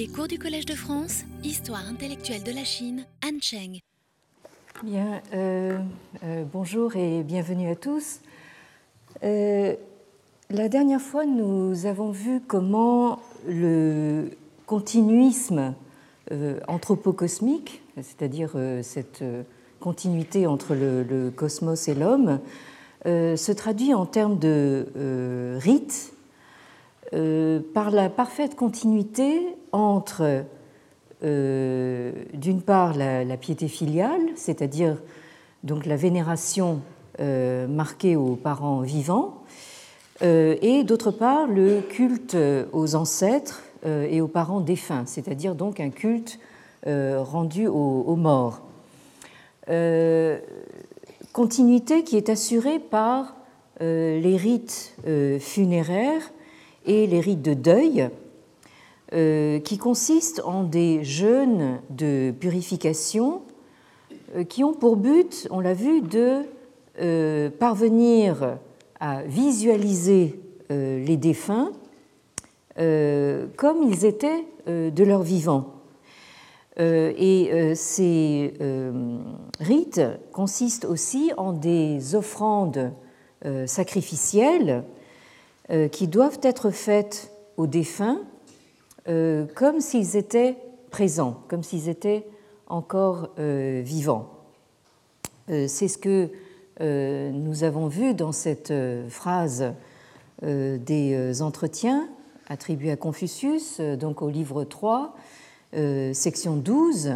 Les cours du Collège de France, Histoire intellectuelle de la Chine, Han Cheng. Bien, euh, euh, bonjour et bienvenue à tous. Euh, la dernière fois, nous avons vu comment le continuisme anthropocosmique, c'est-à-dire cette continuité entre le, le cosmos et l'homme, se traduit en termes de rites euh, par la parfaite continuité entre, euh, d'une part, la, piété filiale, c'est-à-dire donc la vénération euh, marquée aux parents vivants, et d'autre part, le culte aux ancêtres et aux parents défunts, c'est-à-dire donc un culte rendu aux morts. continuité qui est assurée par les rites funéraires et les rites de deuil, euh, qui consistent en des jeûnes de purification euh, qui ont pour but, on l'a vu, de euh, parvenir à visualiser les défunts comme ils étaient de leur vivant. Et ces rites consistent aussi en des offrandes sacrificielles qui doivent être faites aux défunts euh, comme s'ils étaient présents, comme s'ils étaient encore euh, vivants. C'est ce que nous avons vu dans cette phrase des entretiens attribués à Confucius, donc au livre 3, section 12.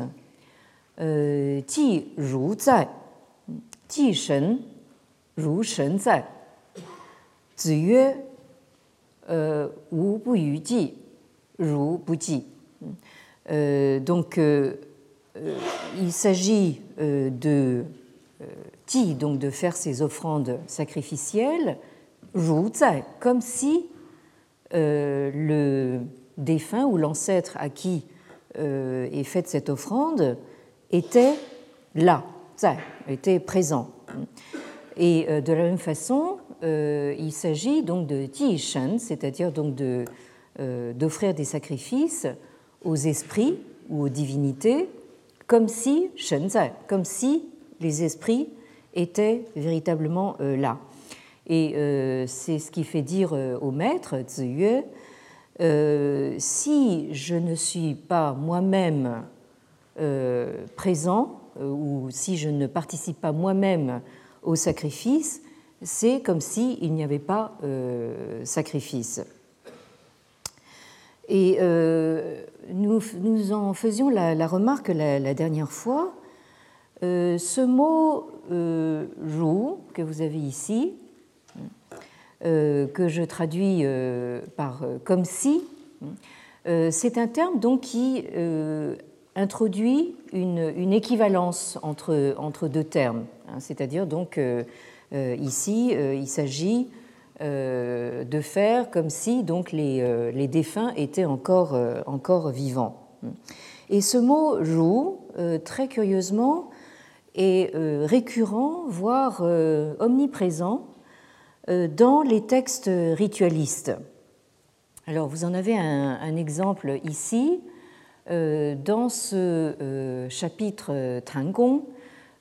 Ji ru zai, shen, ru shen zai. Zi yue euh, euh, donc, euh, il s'agit de ti, donc de faire ces offrandes sacrificielles, comme si le défunt ou l'ancêtre à qui est faite cette offrande était là, était présent. Et de la même façon, euh, il s'agit donc de shen, c'est-à-dire euh, d'offrir des sacrifices aux esprits ou aux divinités, comme si comme si les esprits étaient véritablement euh, là. Et c'est ce qui fait dire au maître, Ziyue, si je ne suis pas moi-même présent, ou si je ne participe pas moi-même au sacrifice, c'est comme s'il n'y avait pas euh, sacrifice. Et euh, nous, nous, en faisions la, remarque la, dernière fois. Euh, ce mot joue que vous avez ici, que je traduis par comme si, c'est un terme donc qui introduit une, équivalence entre, entre deux termes, hein, c'est-à-dire donc ici, euh, il s'agit euh, de faire comme si donc les, les défunts étaient encore, encore vivants. Et ce mot joue, très curieusement, est récurrent, voire omniprésent dans les textes ritualistes. Alors vous en avez un, un exemple ici, dans ce chapitre euh,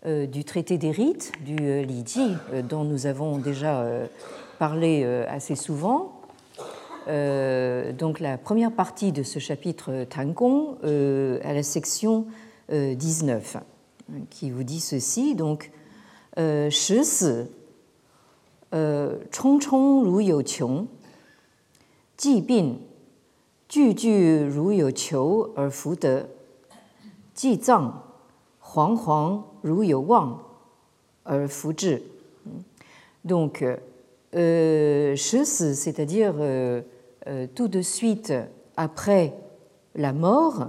du traité des rites, du euh, Li Ji, euh, dont nous avons déjà parlé assez souvent. donc la première partie de ce chapitre Tangong à la section 19, qui vous dit ceci donc Shi Chong Chong Ru You Qiong Ji Bin Ru Er De Ji Zang Donc, euh, c'est-à-dire euh, euh, tout de suite après la mort,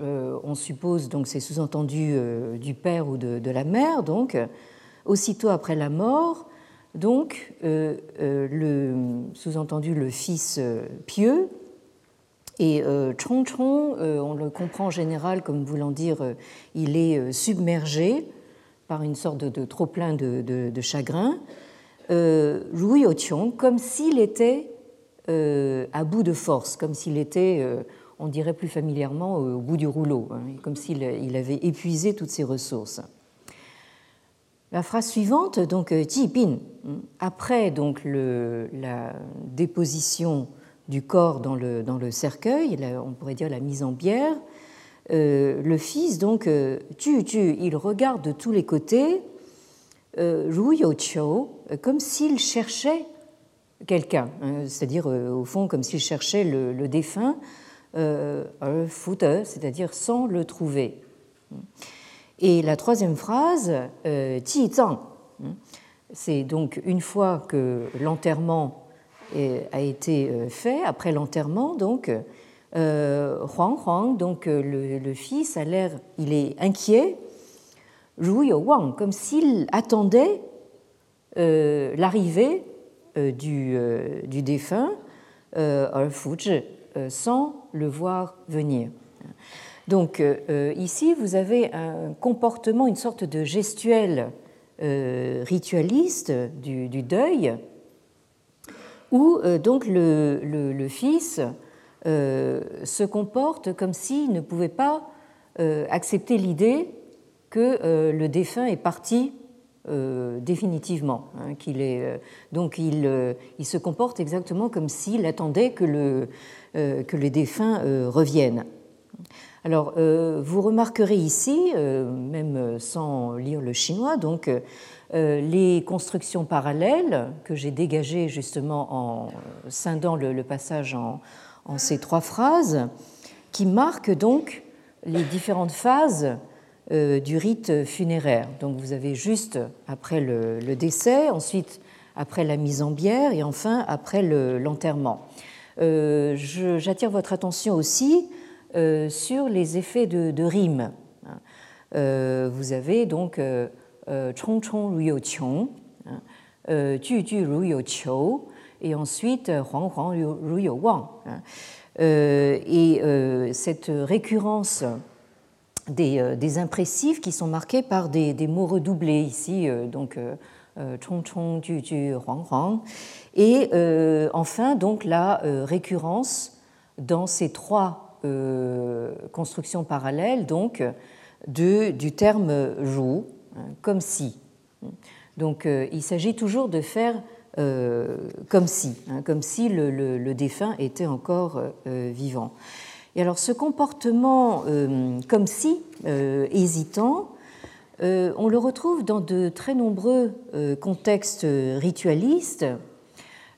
euh, on suppose donc c'est sous-entendu du père ou de, de, la mère, donc aussitôt après la mort, donc le sous-entendu le fils pieux et euh, Chong Chong, euh, on le comprend en général comme voulant dire euh, il est submergé par une sorte de, trop-plein de, chagrin. Ru Chong, comme s'il était à bout de force, comme s'il était on dirait plus familièrement au bout du rouleau, hein, comme s'il avait épuisé toutes ses ressources. La phrase suivante, donc Ji Bin, après donc la déposition du corps dans le, dans le cercueil, on pourrait dire la mise en bière, euh, le fils, donc, tu, tu, il regarde de tous les côtés, euh, Ru comme s'il cherchait quelqu'un, hein, c'est-à-dire euh, au fond comme s'il cherchait le, défunt, euh, c'est-à-dire sans le trouver. Et la troisième phrase, euh, Zhang, hein, c'est donc une fois que l'enterrement a été fait, après l'enterrement, donc, Huang Huang, donc le, le fils, a l'air, il est inquiet, Wang, comme s'il attendait l'arrivée euh, du, euh, du, défunt, euh, sans le voir venir. Donc ici, vous avez un comportement, une sorte de gestuel ritualiste du, deuil, où donc le, le, fils se comporte comme s'il ne pouvait pas accepter l'idée que le défunt est parti euh, définitivement. Hein, qu'il est, euh, donc il, euh, il, se comporte exactement comme s'il attendait que, le, que les défunts reviennent. Alors, vous remarquerez ici, même sans lire le chinois, donc les constructions parallèles que j'ai dégagées justement en scindant le, passage en, ces trois phrases, qui marquent donc les différentes phases euh, du rite funéraire. Donc vous avez juste après le, décès, ensuite après la mise en bière et enfin après l'enterrement. Euh, j'attire votre attention aussi euh, sur les effets de, rime. vous avez donc chong chong ru yo qiong, ju ju ru yo qiu, et ensuite huang huang ru yo wang. Et cette récurrence euh, des, impressifs qui sont marqués par des, mots redoublés ici, euh, donc euh, chong chong, ju ju, huang huang. Et enfin, donc la récurrence dans ces trois constructions parallèles, donc de, du terme hein, comme si. Donc il s'agit toujours de faire comme si, hein, comme si le, défunt était encore vivant. Et alors ce comportement euh, comme si euh, hésitant, euh, on le retrouve dans de très nombreux contextes ritualistes,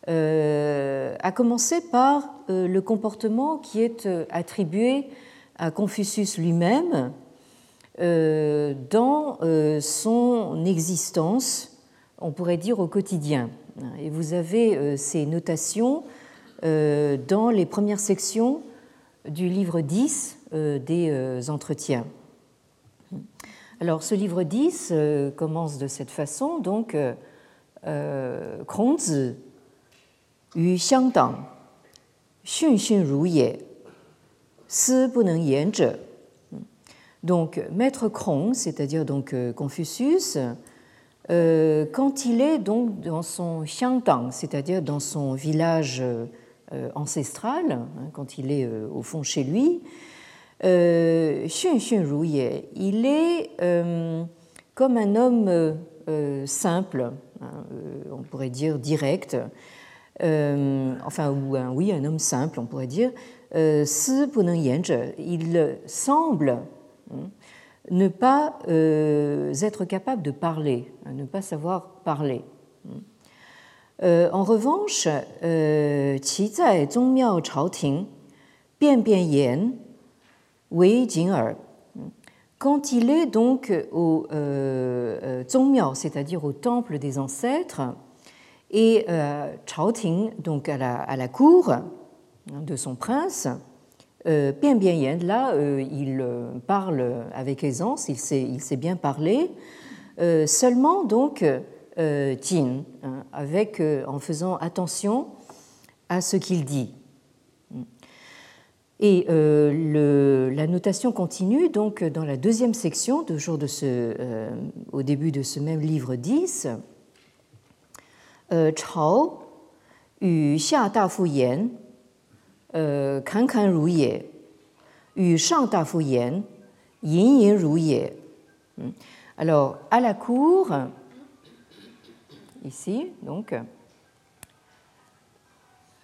à commencer par le comportement qui est attribué à Confucius lui-même dans son existence, on pourrait dire au quotidien. Et vous avez ces notations dans les premières sections du livre 10 euh, des euh, entretiens. Alors ce livre 10 euh, commence de cette façon, donc Kongzi yu xiangdang, xun xun ru ye, si bu neng yan zhe. Donc maître Krong, c'est-à-dire donc Confucius, quand il est donc dans son xiangdang, c'est-à-dire dans son village euh, ancestral, hein, quand il est euh, au fond chez lui. Euh, Xun Xun Ruye, il est comme un homme simple, hein, on pourrait dire direct, enfin, oui, un homme simple, on pourrait dire. Il semble ne pas être capable de parler, ne pas savoir parler. Euh, en revanche, euh, quand il est donc au euh, c'est-à-dire au temple des ancêtres, et euh, donc à la, à la, cour de son prince, euh, Bian Bian Yen, là, il parle avec aisance, il sait, bien parler, seulement donc euh, Jin, hein, avec, euh, en faisant attention à ce qu'il dit. Et euh, la notation continue donc dans la deuxième section, ce, au début de ce même livre 10. Chao yu xia da fu yan, kan kan ru ye, 与上大夫言，隐隐如也。Alors, à la cour, ici, donc,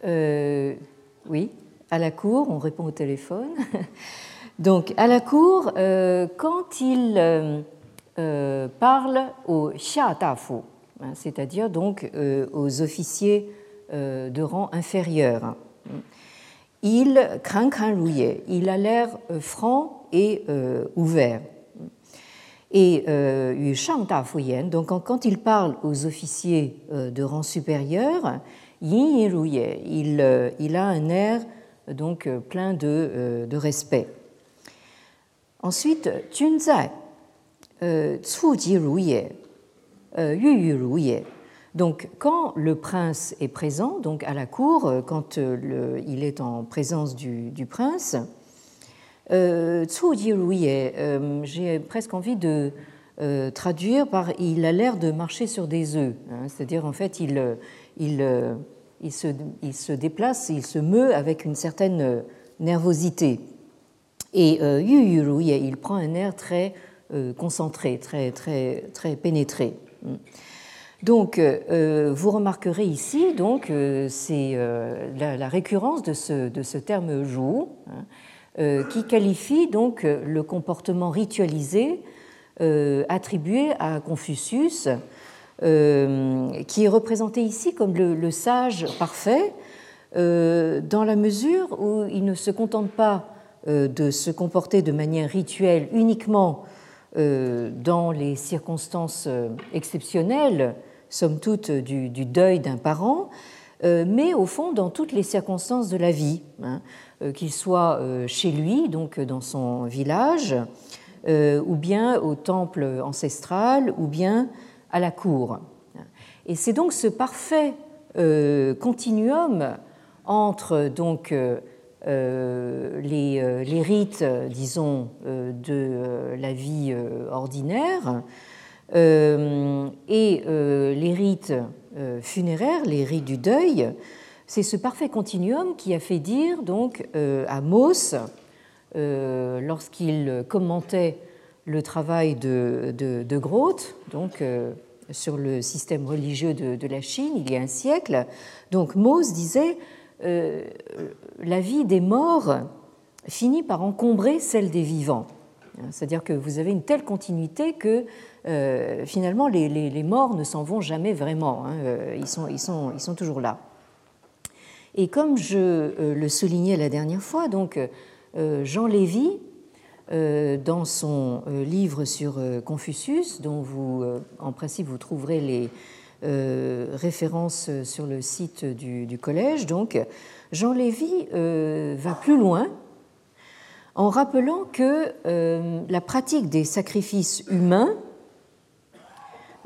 euh, oui, à la cour, on répond au téléphone. Donc, à la cour, euh, quand il euh, euh, parle aux xia dafu, hein, c'est-à-dire donc aux officiers de rang inférieur, il il a l'air franc et ouvert. Et Yu Shang donc quand il parle aux officiers de rang supérieur, Yin il, il a un air donc plein de, de respect. Ensuite, Junzai, Tsuji Ruye, Yu Ruye. Donc, quand le prince est présent, donc à la cour, euh, quand euh, il est en présence du, prince, euh, Tsuji Ruye, j'ai presque envie de traduire par il a l'air de marcher sur des œufs. Hein. C'est-à-dire, en fait, il, il, se, il se déplace, il se meut avec une certaine nervosité. Et euh, il prend un air très euh, concentré, très, très, très pénétré. Donc, euh, vous remarquerez ici, donc, c'est la, récurrence de ce, terme jour, hein, qui qualifie donc le comportement ritualisé attribué à Confucius, qui est représenté ici comme le, sage parfait, dans la mesure où il ne se contente pas euh, de se comporter de manière rituelle uniquement euh, dans les circonstances euh, exceptionnelles, somme toute, du, deuil d'un parent, mais au fond dans toutes les circonstances de la vie, hein, qu'il soit chez lui, donc dans son village, ou bien au temple ancestral, ou bien à la cour. Et c'est donc ce parfait continuum entre donc euh, les, euh, rites, disons, euh, de la vie ordinaire et les rites funéraires, les rites du deuil, c'est ce parfait continuum qui a fait dire donc à Mauss, lorsqu'il commentait le travail de, de, de Groth, donc sur le système religieux de, la Chine il y a un siècle, donc Mauss disait euh, la vie des morts finit par encombrer celle des vivants. C'est-à-dire que vous avez une telle continuité que euh, finalement les, morts ne s'en vont jamais vraiment, hein. euh, ils, sont, toujours là. Et comme je le soulignais la dernière fois, donc Jean Lévy, dans son livre sur Confucius, dont vous, en principe, vous trouverez les, euh, référence sur le site du, collège. Donc, Jean Lévy euh, va plus loin en rappelant que euh, la pratique des sacrifices humains,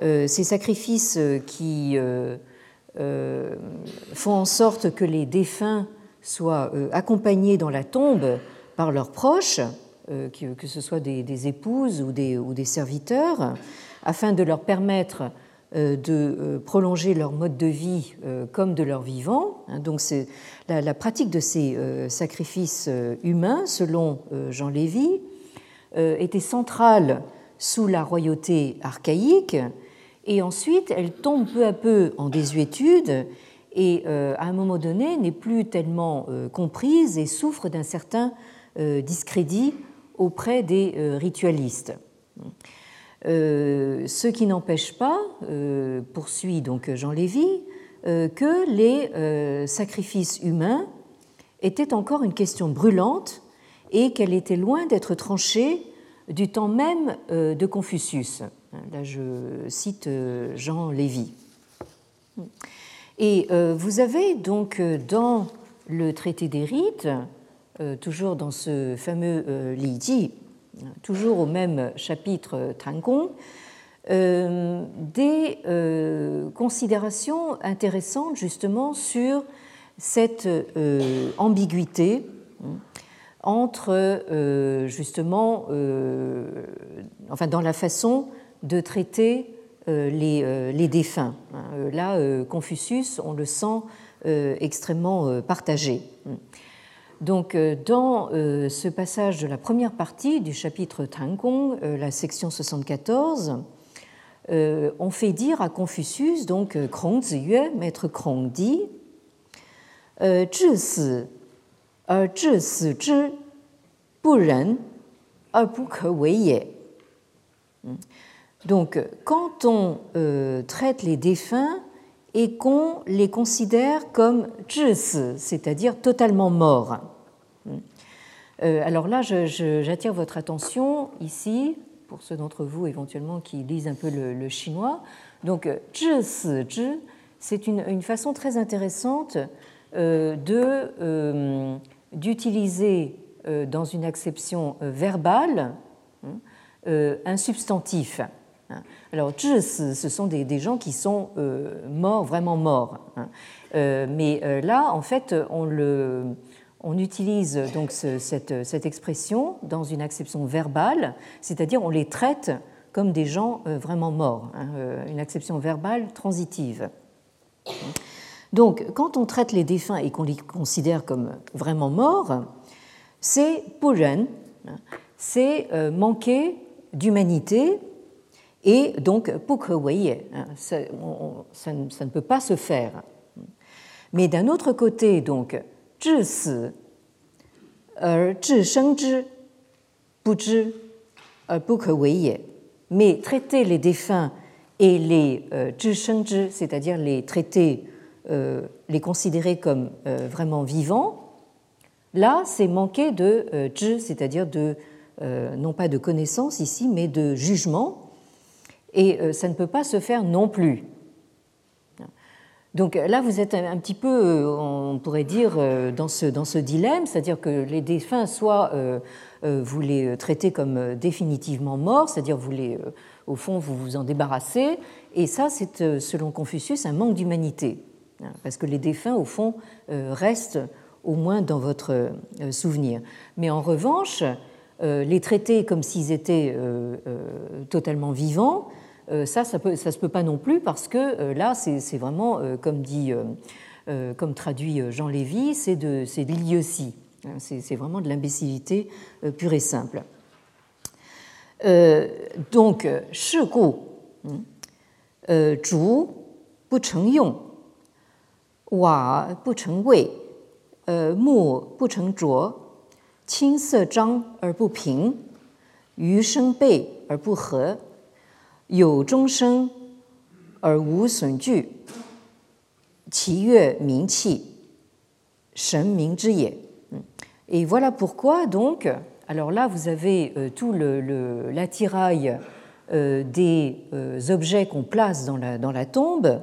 ces sacrifices qui font en sorte que les défunts soient accompagnés dans la tombe par leurs proches, que ce soit des, épouses ou des, serviteurs, afin de leur permettre euh, de euh, prolonger leur mode de vie euh, comme de leur vivant. Hein. Donc c'est la, pratique de ces sacrifices humains, selon Jean Lévy, était centrale sous la royauté archaïque et ensuite elle tombe peu à peu en désuétude et à un moment donné n'est plus tellement comprise et souffre d'un certain discrédit auprès des ritualistes. Euh, ce qui n'empêche pas, euh, poursuit donc Jean Lévy, euh, que les sacrifices humains étaient encore une question brûlante et qu'elle était loin d'être tranchée du temps même de Confucius. Là, je cite Jean Lévy. Et vous avez donc dans le traité des rites, toujours dans ce fameux Li Ji, toujours au même chapitre euh, des euh, considérations intéressantes justement sur cette euh, ambiguïté hein, entre justement, enfin dans la façon de traiter euh, euh, les, défunts. Hein. Euh, là, Confucius, on le sent extrêmement partagé. Hmm. Donc, dans ce passage de la première partie du chapitre Tangong, la section 74, on fait dire à Confucius, donc Krong Ziyue, maître Krong dit Zhi donc, quand on euh, traite les défunts et qu'on les considère comme c'est-à-dire totalement morts, euh, alors là, j'attire votre attention ici, pour ceux d'entre vous éventuellement qui lisent un peu le, chinois. Donc, c'est une, façon très intéressante euh, d'utiliser dans une acception verbale un substantif. Hein. Alors, ce sont des, gens qui sont euh, morts, vraiment morts. Hein. Euh, mais euh, là, en fait, on, utilise donc cette, cette, expression dans une acception verbale, c'est-à-dire on les traite comme des gens vraiment morts, hein, une acception verbale transitive. Donc, quand on traite les défunts et qu'on les considère comme vraiment morts, c'est puren, c'est manquer d'humanité et donc, hein, ça, ça, ça ne peut pas se faire. Mais d'un autre côté, donc, mais traiter les défunts et les euh, c'est-à-dire les traiter, euh, les considérer comme euh, vraiment vivants, là, c'est manquer de c'est-à-dire de, non pas de connaissance ici, mais de jugement, et euh, ça ne peut pas se faire non plus. Donc là, vous êtes un petit peu, euh, on pourrait dire, euh, dans ce, dans ce dilemme, c'est-à-dire que les défunts, soit vous les traitez comme définitivement morts, c'est-à-dire vous les, au fond, vous vous en débarrassez, et ça, c'est, selon Confucius, un manque d'humanité, parce que les défunts, au fond, restent au moins dans votre souvenir. Mais en revanche, les traiter comme s'ils étaient totalement vivants, euh, euh, ça, ça ne se peut pas non plus parce que euh, là, c'est vraiment, euh, comme dit, comme traduit Jean Lévy, c'est de, de l'idiotie. Hein, c'est vraiment de l'imbécilité pure et simple. Donc, shi gu, hein, zhu bu cheng yong, wa bu cheng wei, mu bu cheng zhuo, qin se zhang er bu ping, yu sheng bei er bu he, 有终生而无损惧，其悦名气，神明之也。Et voilà pourquoi donc, alors là vous avez euh, tout l'attirail euh, des euh, objets qu'on place dans la, dans la tombe,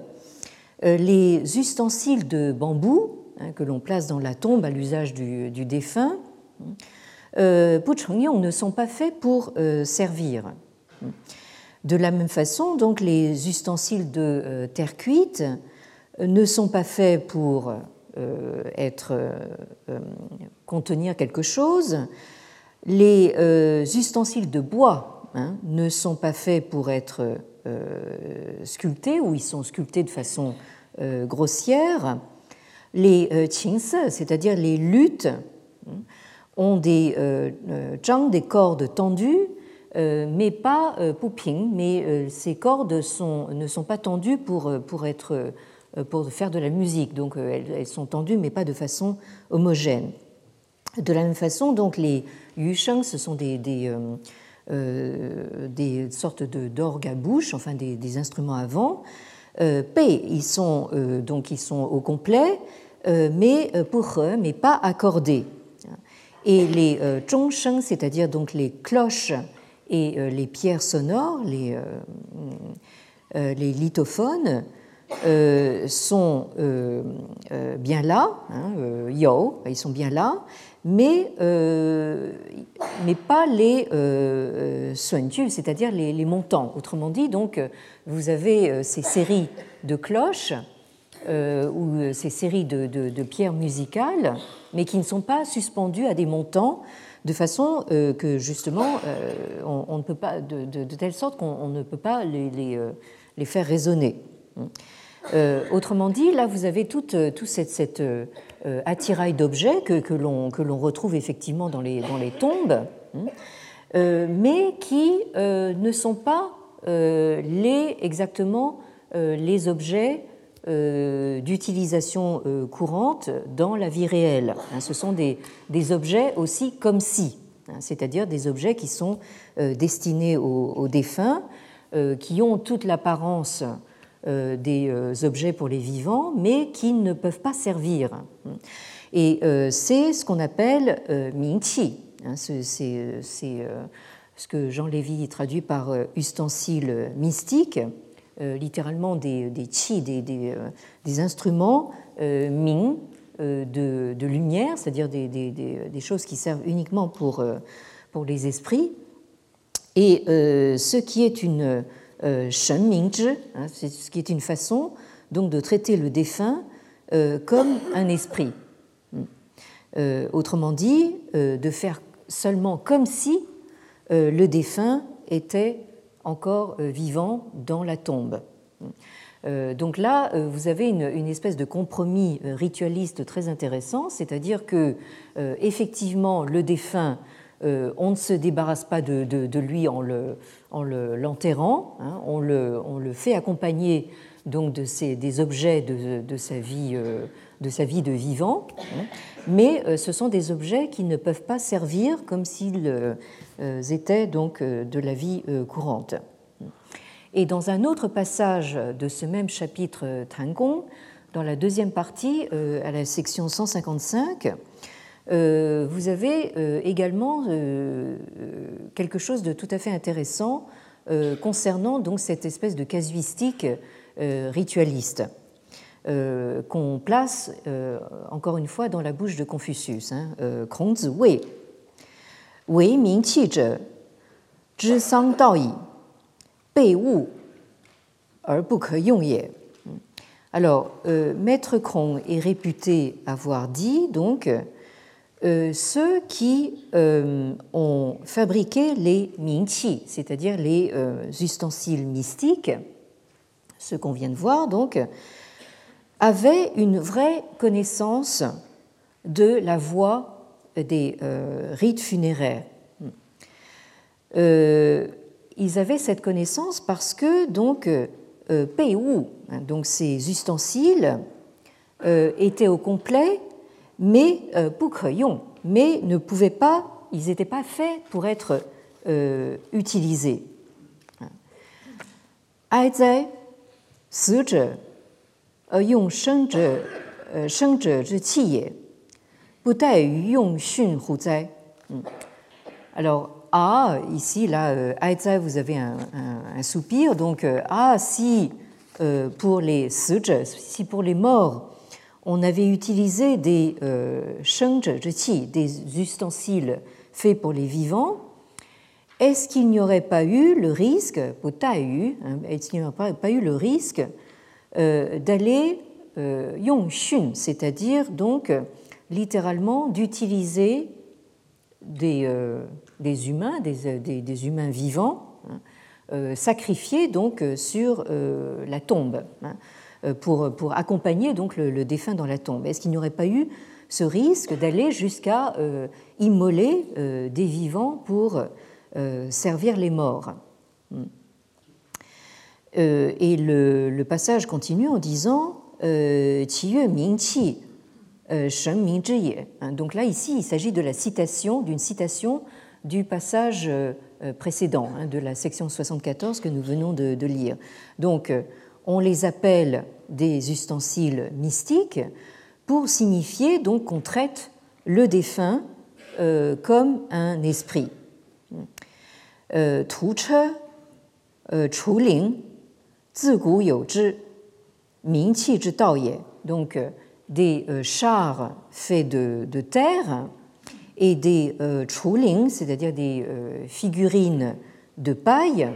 les ustensiles de bambou hein, que l'on place dans la tombe à l'usage du, du, défunt, euh, ne sont pas faits pour servir. De la même façon, donc, les ustensiles de euh, terre cuite euh, ne sont pas faits pour euh, contenir quelque chose. Les ustensiles de bois hein, ne sont pas faits pour être sculptés ou ils sont sculptés de façon grossière. Les qingse, c'est-à-dire les luttes, hein, ont des, des cordes tendues mais pas euh, pouping, mais euh, ces cordes ne sont pas tendues pour, pour, être, pour faire de la musique, donc elles, sont tendues mais pas de façon homogène. De la même façon, donc les yusheng, ce sont des, des, des sortes d'orgues à bouche, enfin des, instruments à vent. P, ils sont, donc ils sont au complet, mais pour eux, mais pas accordés. Et les zhongsheng, c'est-à-dire donc les cloches et euh, les pierres sonores, les, euh, euh, lithophones, sont bien là, hein, yo, ils sont bien là, mais, mais pas les euh, c'est-à-dire les, montants. Autrement dit, donc, vous avez ces séries de cloches ou ces séries de, pierres musicales, mais qui ne sont pas suspendues à des montants de façon euh, que justement, euh, on, ne peut pas, de, telle sorte qu'on ne peut pas les, les, euh, faire résonner. autrement dit, là, vous avez toute, toute cette, cette attirail d'objets que, que l'on retrouve effectivement dans les, dans les tombes, hein, mais qui ne sont pas les, exactement les objets d'utilisation courante dans la vie réelle. Hein. Ce sont des, des objets aussi comme si, hein, c'est-à-dire des objets qui sont destinés aux défunts, qui ont toute l'apparence euh, des euh, objets pour les vivants, mais qui ne peuvent pas servir. Et euh, c'est ce qu'on appelle mingqi. Hein, c'est ce que Jean Lévy traduit par ustensile mystique, littéralement des, des chi, des, des, instruments ming, de, lumière, c'est-à-dire des, choses qui servent uniquement pour, pour les esprits. Et ce qui est une euh, Shen hein, ce qui est une façon donc de traiter le défunt euh, comme un esprit. Euh, autrement dit, de faire seulement comme si le défunt était encore vivant dans la tombe. Donc là, vous avez une, espèce de compromis ritualiste très intéressant, c'est-à-dire que effectivement le défunt, on ne se débarrasse pas de, lui en le, en l'enterrant, hein, on, le, on, le, fait accompagner donc de ces, des objets de, de, sa vie, euh, de sa vie de vivant, hein, mais euh, ce sont des objets qui ne peuvent pas servir comme s'ils euh, étaient donc de la vie courante. Et dans un autre passage de ce même chapitre Tangong, dans la deuxième partie, à la section 155, euh, vous avez euh, également euh, quelque chose de tout à fait intéressant concernant donc cette espèce de casuistique ritualiste qu'on place encore une fois dans la bouche de Confucius. Hein, Kongzi Wei, Wei Ming Dao Yi, Bei Wu, Er Bu Ke Yong Ye. Alors, Maître Krong est réputé avoir dit donc euh, ceux qui euh, ont fabriqué les mingqi, c'est-à-dire les euh, ustensiles mystiques, ce qu'on vient de voir donc, avaient une vraie connaissance de la voie des rites funéraires. ils avaient cette connaissance parce que donc Wu, hein, donc ces ustensiles, étaient au complet mais euh, mais ne pouvaient pas, ils n'étaient pas faits pour être euh, utilisés. Alors, ah, ici, là, euh, vous avez un, un, soupir. Donc, ah, si pour les si pour les morts, on avait utilisé des euh, des ustensiles faits pour les vivants. Est-ce qu'il n'y aurait pas eu le risque, hein, est-ce qu'il n'y aurait pas eu le risque d'aller euh, yongxun, c'est-à-dire donc littéralement d'utiliser des, euh, des, humains, vivants, hein, sacrifiés donc sur la tombe. Hein. Euh, pour, accompagner donc le, défunt dans la tombe. Est-ce qu'il n'y aurait pas eu ce risque d'aller jusqu'à euh, immoler euh, des vivants pour servir les morts? Et le, passage continue en disant Ming Shen Ming hein, Donc là, ici, il s'agit de la citation, d'une citation du passage précédent, hein, de la section 74 que nous venons de, lire. Donc, on les appelle des ustensiles mystiques pour signifier donc qu'on traite le défunt euh, comme un esprit. Euh, euh, donc des chars faits de, terre et des chuling, c'est-à-dire des figurines de paille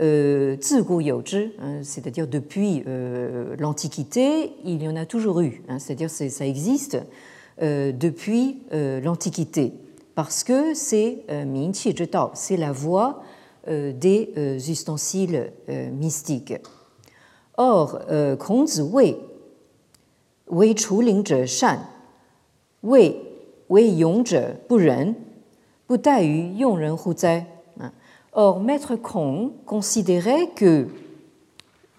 euh, c'est-à-dire depuis euh, l'Antiquité, il y en a toujours eu, hein, c'est-à-dire ça existe euh, depuis l'Antiquité, parce que c'est c'est la voie euh, des euh, ustensiles euh, mystiques. Or, Kong Zi Wei, Wei Chu Ling Zhe Shan, Wei Wei Yong Zhe Bu Ren, Bu Yu Yong Ren Hu Zai. Or, Maître Kong considérait que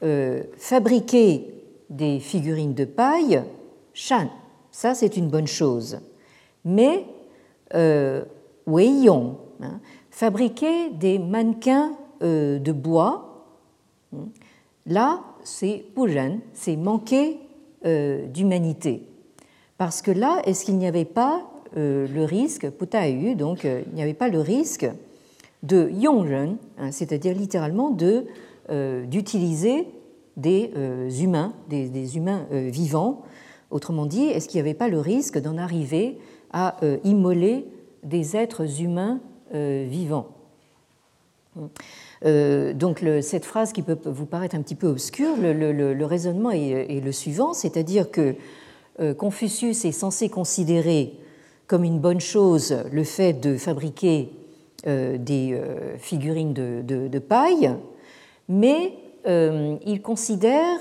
euh, fabriquer des figurines de paille, Shan, ça c'est une bonne chose. Mais euh, Wei Yong, hein, fabriquer des mannequins euh, de bois, là c'est Puren, c'est manquer euh, d'humanité. Parce que là, est-ce qu'il n'y avait pas le risque, eu, donc il n'y avait pas le risque de Yongren, hein, c'est-à-dire littéralement de, d'utiliser des humains, des, humains vivants. Autrement dit, est-ce qu'il n'y avait pas le risque d'en arriver à immoler des êtres humains euh, vivants. Euh, donc cette phrase qui peut vous paraître un petit peu obscure, le, raisonnement est, le suivant, c'est-à-dire que euh, Confucius est censé considérer comme une bonne chose le fait de fabriquer des figurines de, paille, mais il considère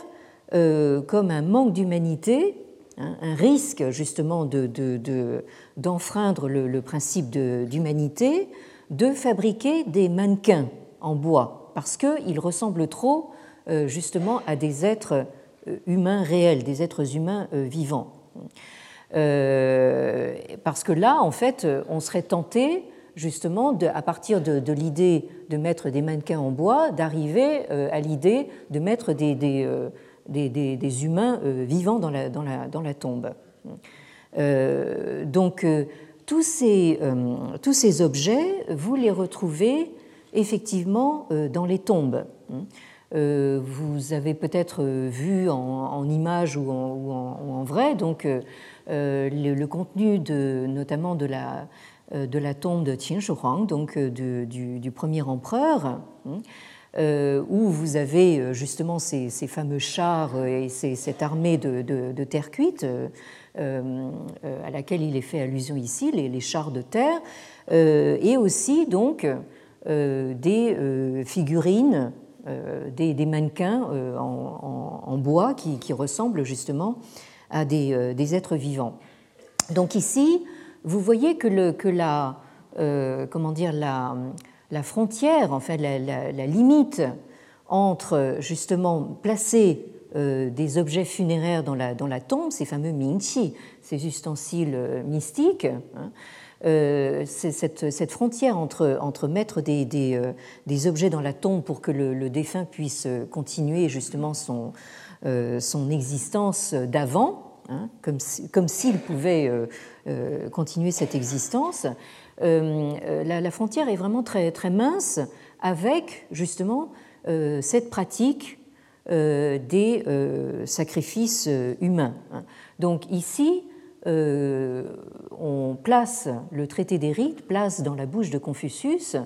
comme un manque d'humanité Un risque justement d'enfreindre de, le, principe d'humanité, de, fabriquer des mannequins en bois, parce qu'ils ressemblent trop euh, justement à des êtres euh, humains réels, des êtres humains euh, vivants. parce que là, en fait, on serait tenté justement, à partir de, l'idée de mettre des mannequins en bois, d'arriver à l'idée de mettre des, humains euh, vivants dans la, tombe. Euh, donc, euh, tous ces, objets, vous les retrouvez effectivement dans les tombes. vous avez peut-être vu en, image ou en, vrai donc, le, contenu notamment de la, tombe de Qin Shi Huang, donc du, du, premier empereur. Euh, où vous avez euh, justement ces, fameux chars euh, et cette armée de, terre cuite à laquelle il est fait allusion ici, les, chars de terre, et aussi donc des figurines, des, mannequins en, bois qui, ressemblent justement à des, êtres vivants. Donc ici, vous voyez que, que la, comment dire, la, la frontière, en fait, la, limite entre justement placer euh, des objets funéraires dans la, tombe, ces fameux mingqi, ces ustensiles euh, mystiques, hein, euh, cette, frontière entre, entre mettre des, des, objets dans la tombe pour que le, défunt puisse continuer justement son, son existence d'avant, hein, comme s'il pouvait continuer cette existence, euh, euh, la, frontière est vraiment très, mince avec justement euh, cette pratique des sacrifices humains. Donc ici, on place le traité des rites, place dans la bouche de Confucius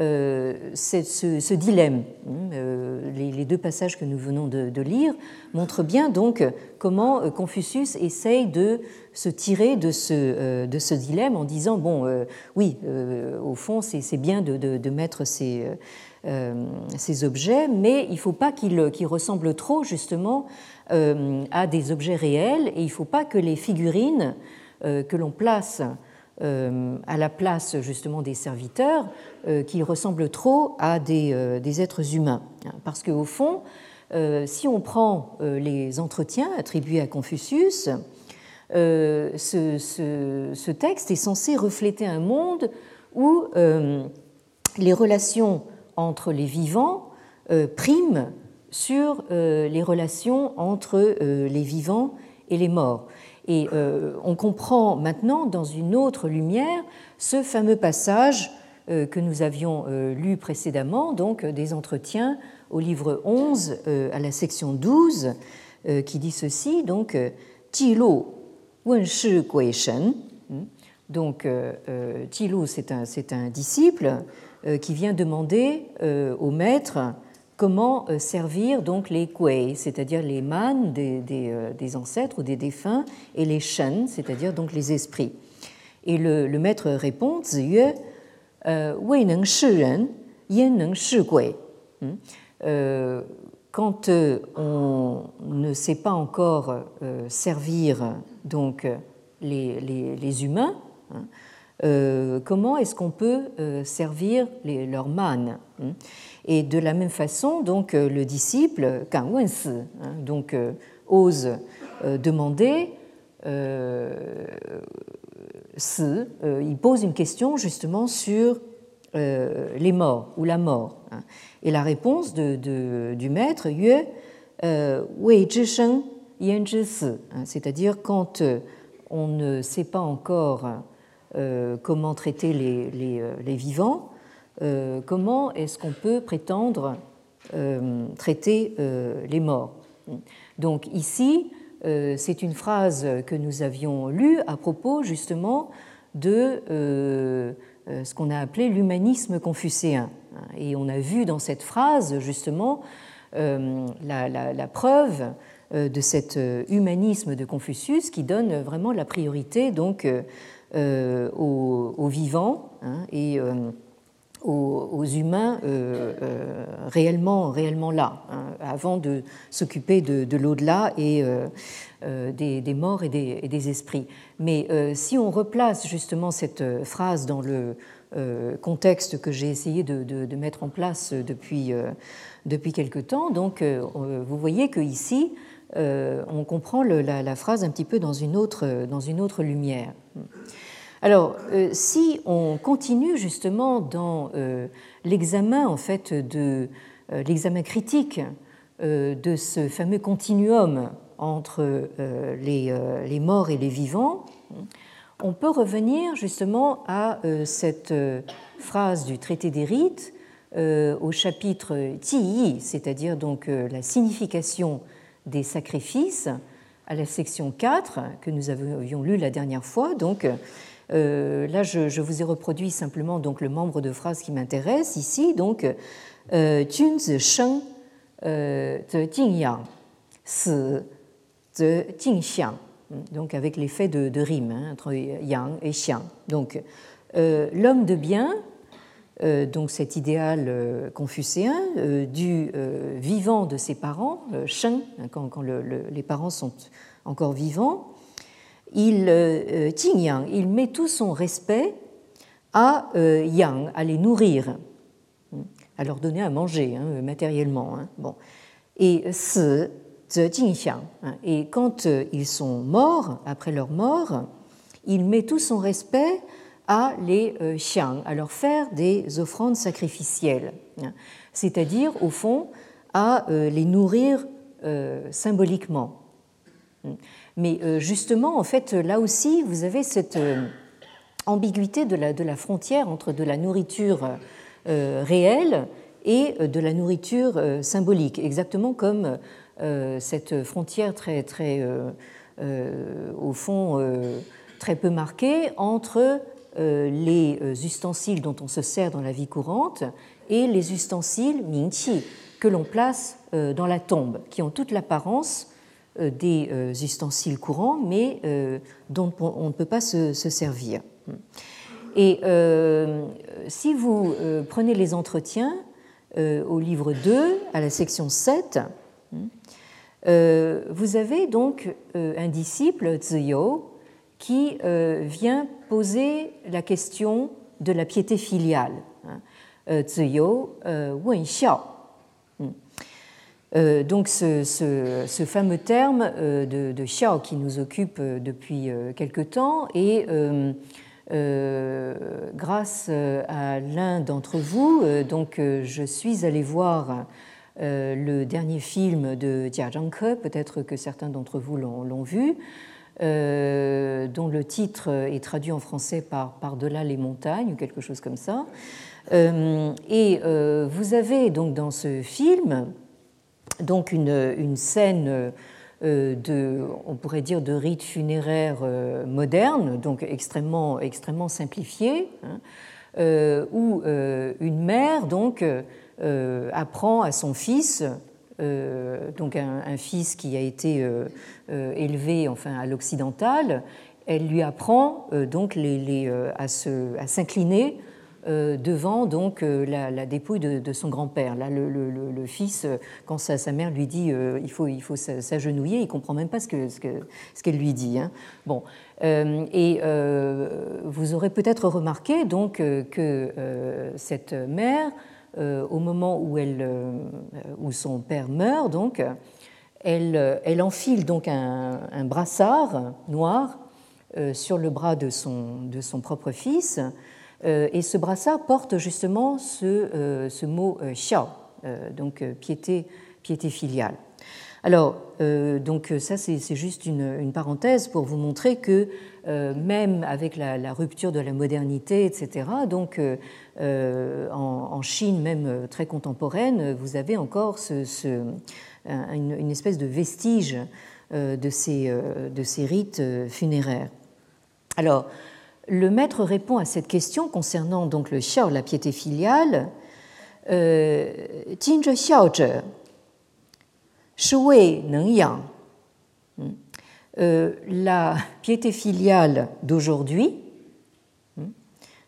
euh, ce, dilemme. Hein, euh, les, deux passages que nous venons de, lire montrent bien donc comment euh, Confucius essaye de se tirer de ce, de ce dilemme en disant bon, oui, au fond, c'est bien de, mettre ces, ces, objets, mais il ne faut pas qu'ils ressemblent trop justement à des objets réels et il ne faut pas que les figurines que l'on place euh, à la place justement des serviteurs euh, qui ressemblent trop à des, euh, êtres humains. Parce qu'au fond, si on prend les entretiens attribués à Confucius, ce, texte est censé refléter un monde où les relations entre les vivants priment sur les relations entre les vivants et les morts. Et euh, on comprend maintenant, dans une autre lumière, ce fameux passage euh, que nous avions euh, lu précédemment, donc des entretiens au livre 11 à la section 12, qui dit ceci, donc Lu Wen Shi Gui Shen. Donc Lu, c'est un, un, disciple qui vient demander au maître comment euh, servir donc les kuei, c'est-à-dire les man euh, des, ancêtres ou des défunts, et les shen, c'est-à-dire donc les esprits. Et le, maître répond Ziyue, euh, Wei neng. Hmm? quand on ne sait pas encore servir donc les, les, humains, hein, comment est-ce qu'on peut servir les, leurs hein. Et de la même façon, donc le disciple, Kang Wensi, hein, donc ose demander euh, il pose une question justement sur euh, les morts ou la mort. Hein. Et la réponse du maître, Yue, euh, Wei Yan hein, c'est-à-dire quand on ne sait pas encore comment traiter les, vivants, comment est-ce qu'on peut prétendre traiter les morts? Donc ici, euh, c'est une phrase que nous avions lue à propos justement de euh, euh, ce qu'on a appelé l'humanisme confucéen. Et on a vu dans cette phrase justement la, preuve de cet humanisme de Confucius qui donne vraiment la priorité donc aux, vivants hein, aux, humains euh, euh, réellement, réellement là, hein, avant de s'occuper de, l'au-delà et euh, des, morts et des, esprits. Mais si on replace justement cette phrase dans le contexte que j'ai essayé de, mettre en place depuis, depuis quelque temps, donc vous voyez que ici on comprend la, la, phrase un petit peu dans une autre, dans une autre lumière. Alors, euh, si on continue justement dans euh, l'examen en fait de euh, l'examen critique de ce fameux continuum entre les, morts et les vivants, on peut revenir justement à cette phrase du traité des rites au chapitre Yi, c'est-à-dire donc la signification des sacrifices, à la section 4 que nous avions lu la dernière fois. Donc, euh, là, je, vous ai reproduit simplement donc le membre de phrase qui m'intéresse ici. Donc, euh, Jun sheng euh, de Jingyang, si de Jingxiang. Donc, avec l'effet de, rime hein, entre yang et xiang. Donc, l'homme de bien, donc cet idéal confucéen du vivant de ses parents, sheng, hein, quand, les parents sont encore vivants, il, euh, Yang, il met tout son respect à euh, Yang, à les nourrir, à leur donner à manger hein, matériellement. Hein. Bon. Et Ce, Xiang, hein. et quand euh, ils sont morts, après leur mort, il met tout son respect à les Xiang, à leur faire des offrandes sacrificielles, c'est-à-dire au fond à les nourrir symboliquement. Mais euh, justement, en fait, là aussi, vous avez cette euh, ambiguïté de la, frontière entre de la nourriture euh, réelle et de la nourriture symbolique, exactement comme cette frontière très, très au fond, très peu marquée entre les ustensiles dont on se sert dans la vie courante et les ustensiles mingqi que l'on place dans la tombe, qui ont toute l'apparence des euh, ustensiles courants, mais euh, dont on ne peut pas se, servir. Et si vous prenez les entretiens au livre 2, à la section 7, vous avez donc un disciple, Ziyou, qui vient poser la question de la piété filiale. Ziyou Wen Xiao euh, donc ce, fameux terme euh, de, xiao qui nous occupe euh, depuis quelque temps et grâce à l'un d'entre vous, donc je suis allé voir le dernier film de Jia Zhangke, peut-être que certains d'entre vous l'ont vu, dont le titre est traduit en français par Par-delà les montagnes ou quelque chose comme ça. et vous avez donc dans ce film donc une, scène euh, de, on pourrait dire, de rite funéraire euh, moderne, donc extrêmement, extrêmement simplifié, hein, euh, où une mère donc apprend à son fils, donc un, fils qui a été élevé enfin à l'occidental, elle lui apprend donc les, à s'incliner devant donc la, dépouille de, son grand-père. Là, le, fils, quand sa, mère lui dit il faut, il faut s'agenouiller, il comprend même pas ce qu'elle que, ce lui dit. Hein. Bon, et vous aurez peut-être remarqué donc que cette mère, au moment où, elle, où son père meurt, donc, elle, elle enfile donc un, un brassard noir euh, sur le bras de son, de son propre fils. Euh, et ce brassard porte justement ce, euh, ce mot xiao, donc piété, piété filiale. Alors, donc ça c'est juste une, parenthèse pour vous montrer que même avec la, rupture de la modernité, etc., donc en, Chine même très contemporaine, vous avez encore une, une, espèce de vestige de ces, de ces rites funéraires. Alors, le maître répond à cette question concernant donc le xiao, la piété filiale. Euh, hmm. euh, la piété filiale d'aujourd'hui, hmm.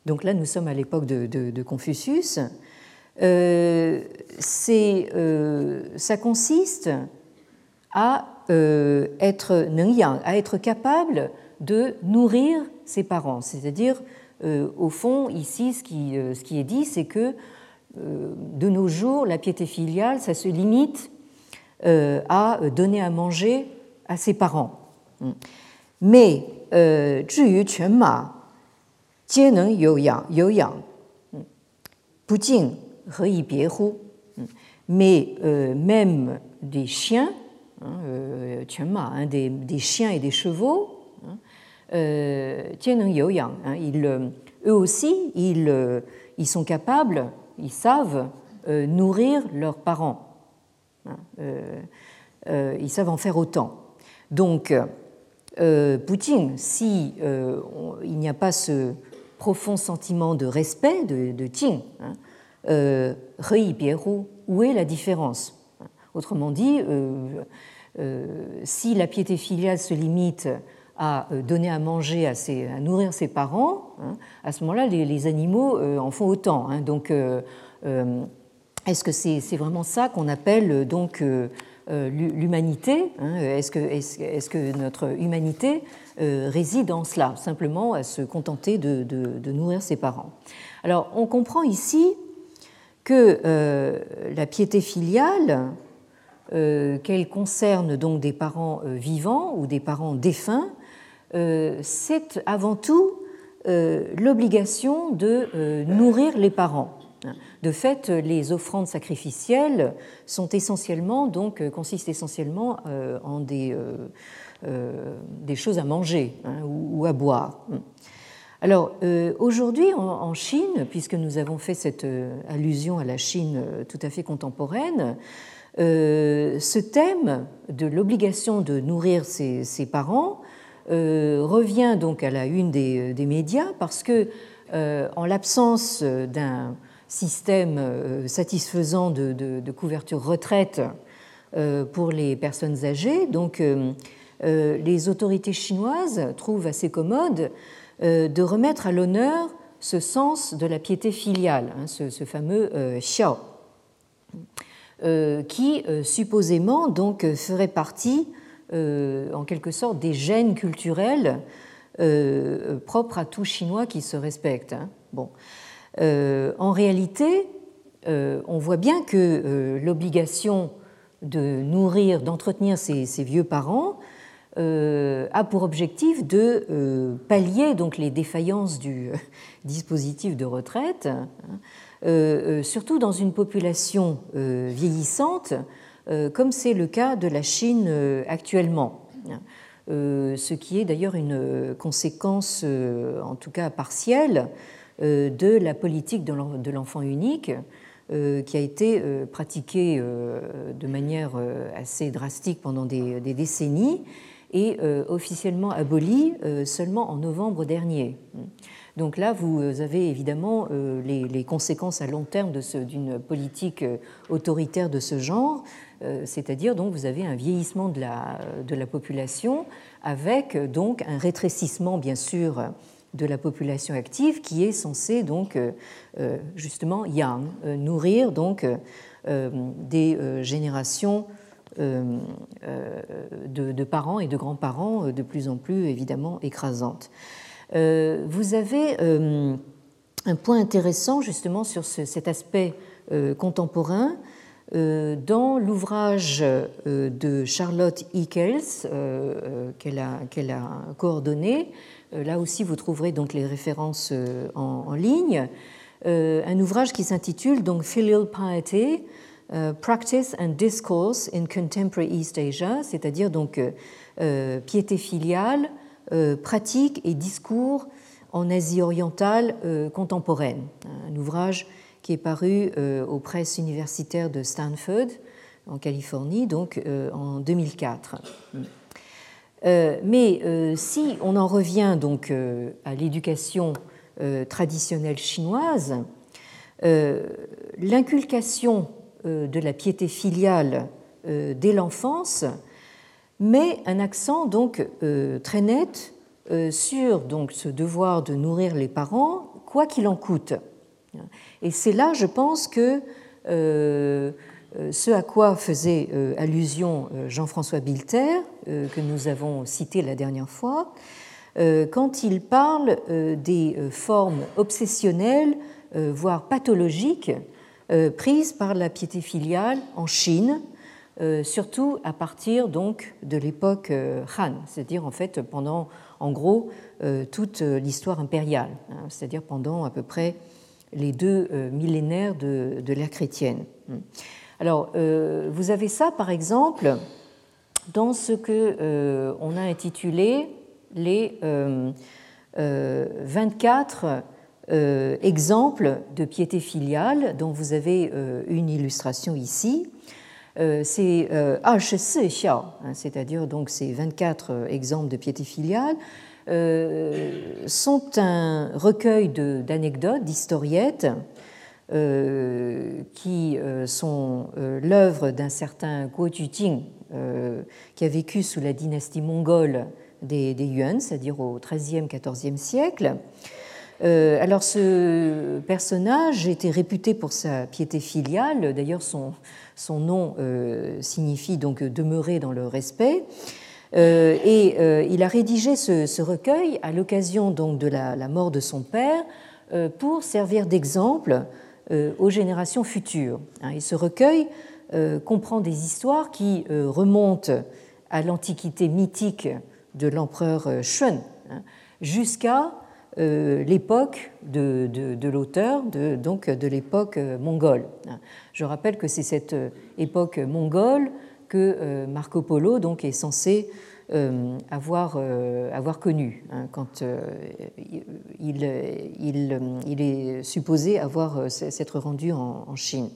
donc là nous sommes à l'époque de, Confucius, euh, ça consiste être à être capable de nourrir ses parents. C'est-à-dire, euh, au fond, ici, ce qui, euh, ce qui est dit, c'est que euh, de nos jours, la piété filiale, ça se limite à donner à manger à ses parents. Mais, mais même des chiens, hein, des, des chiens et des chevaux, euh, hein, ils, euh, eux aussi, ils, euh, ils, sont capables, ils savent nourrir leurs parents. Hein, ils savent en faire autant. Donc, Poutine, si il n'y a pas ce profond sentiment de respect de, de Qing, hein, où est la différence Autrement dit, si la piété filiale se limite à euh, donner à manger, à, ses, à nourrir ses parents, hein, à ce moment-là, les, animaux euh, en font autant. Hein. donc, euh, est-ce que c'est vraiment ça qu'on appelle donc l'humanité hein? Est-ce que, notre humanité réside dans cela, simplement à se contenter de, nourrir ses parents? Alors, on comprend ici que la piété filiale, qu'elle concerne donc des parents vivants ou des parents défunts, c'est avant tout euh, l'obligation de euh, nourrir les parents. De fait, les offrandes sacrificielles sont essentiellement, donc, consistent essentiellement en des, choses à manger hein, ou, à boire. Alors, aujourd'hui, en, Chine, puisque nous avons fait cette allusion à la Chine tout à fait contemporaine, ce thème de l'obligation de nourrir ses, parents euh, revient donc à la une des, euh, médias parce que, euh, en l'absence d'un système satisfaisant de, couverture retraite pour les personnes âgées, donc les autorités chinoises trouvent assez commode de remettre à l'honneur ce sens de la piété filiale, hein, ce, fameux xiao, qui supposément donc ferait partie euh, en quelque sorte des gènes culturels euh, propres à tout Chinois qui se respecte. Hein. Bon. Euh, en réalité, on voit bien que l'obligation de nourrir, d'entretenir ses, vieux parents a pour objectif de pallier donc les défaillances du dispositif de retraite, hein, surtout dans une population vieillissante euh, comme c'est le cas de la Chine euh, actuellement. Euh, ce qui est d'ailleurs une conséquence, en tout cas partielle, de la politique de l'enfant unique qui a été pratiquée de manière assez drastique pendant des, décennies et officiellement abolie seulement en novembre dernier. Donc là, vous avez évidemment les, conséquences à long terme d'une politique autoritaire de ce genre, euh, c'est-à-dire donc vous avez un vieillissement de la, population avec donc un rétrécissement bien sûr de la population active qui est censée donc justement nourrir donc des générations de, parents et de grands-parents de plus en plus évidemment écrasantes. Vous avez un point intéressant justement sur cet aspect contemporain dans l'ouvrage de Charlotte Eccles qu'elle a, coordonné. Là aussi, vous trouverez donc les références en, ligne. Un ouvrage qui s'intitule Filial Piety, Practice and Discourse in Contemporary East Asia, c'est-à-dire piété filiale, pratique et discours en Asie orientale contemporaine. Un ouvrage qui est paru euh, aux presses universitaires de Stanford, en Californie, donc euh, en 2004. Euh, mais si on en revient donc à l'éducation traditionnelle chinoise, l'inculcation de la piété filiale dès l'enfance met un accent donc très net sur donc ce devoir de nourrir les parents quoi qu'il en coûte. Et c'est là, je pense, que euh, ce à quoi faisait euh, allusion euh, Jean-François Bilter, que nous avons cité la dernière fois, quand il parle des formes obsessionnelles, voire pathologiques, prises par la piété filiale en Chine, surtout à partir donc de l'époque Han, c'est-à-dire en fait pendant, en gros, toute l'histoire impériale, hein, c'est-à-dire pendant à peu près les deux euh, millénaires de, l'ère chrétienne. Alors, euh, vous avez ça, par exemple, dans ce que euh, on a intitulé les 24 exemples de piété filiale, dont vous avez une illustration ici. C'est HC hein, c'est-à-dire donc ces 24 exemples de piété filiale euh, sont un recueil d'anecdotes, d'historiettes, euh, qui euh, sont l'œuvre d'un certain Guo Juting, qui a vécu sous la dynastie mongole des, Yuan, c'est-à-dire au XIIIe, XIVe siècle. Alors ce personnage était réputé pour sa piété filiale, d'ailleurs son, son nom signifie donc demeurer dans le respect, euh, et euh, il a rédigé ce, recueil à l'occasion donc de la, mort de son père euh, pour servir d'exemple aux générations futures. Hein. Et ce recueil comprend des histoires qui remontent à l'antiquité mythique de l'empereur Shun hein, jusqu'à l'époque de, l'auteur, donc de l'époque mongole. Hein. Je rappelle que c'est cette époque mongole que Marco Polo donc, est censé euh, avoir, euh, avoir connu hein, quand euh, il, il, est supposé avoir s'être rendu en, Chine.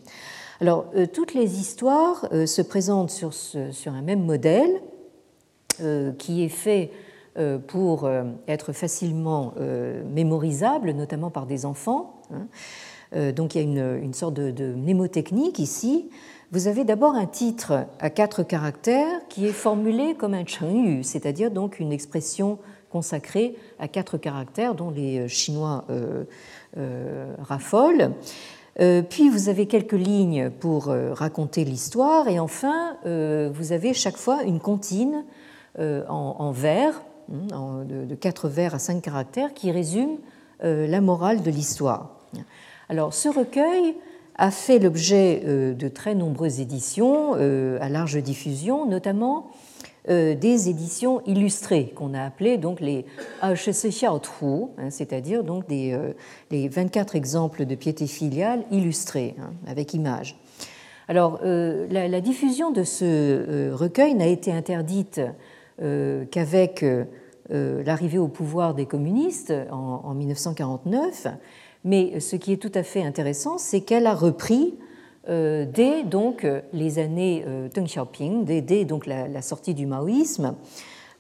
Alors, toutes les histoires se présentent sur, sur un même modèle qui est fait pour être facilement mémorisable, notamment par des enfants. Hein. Donc il y a une, sorte de, de, mnémotechnique ici vous avez d'abord un titre à quatre caractères qui est formulé comme un chengyu, c'est-à-dire donc une expression consacrée à quatre caractères dont les euh, Chinois euh, euh, raffolent. puis vous avez quelques lignes pour raconter l'histoire et enfin vous avez chaque fois une comptine en, vers, hein, de, quatre vers à cinq caractères qui résume la morale de l'histoire. Alors ce recueil a fait l'objet euh, de très nombreuses éditions euh, à large diffusion, notamment euh, des éditions illustrées qu'on a appelées donc les hein, c'est-à-dire donc des, les 24 exemples de piété filiale illustrés hein, avec images. Alors, la, diffusion de ce recueil n'a été interdite qu'avec l'arrivée au pouvoir des communistes en, en 1949 mais ce qui est tout à fait intéressant, c'est qu'elle a repris euh, dès donc les années euh, Deng Xiaoping, dès, donc la, sortie du maoïsme,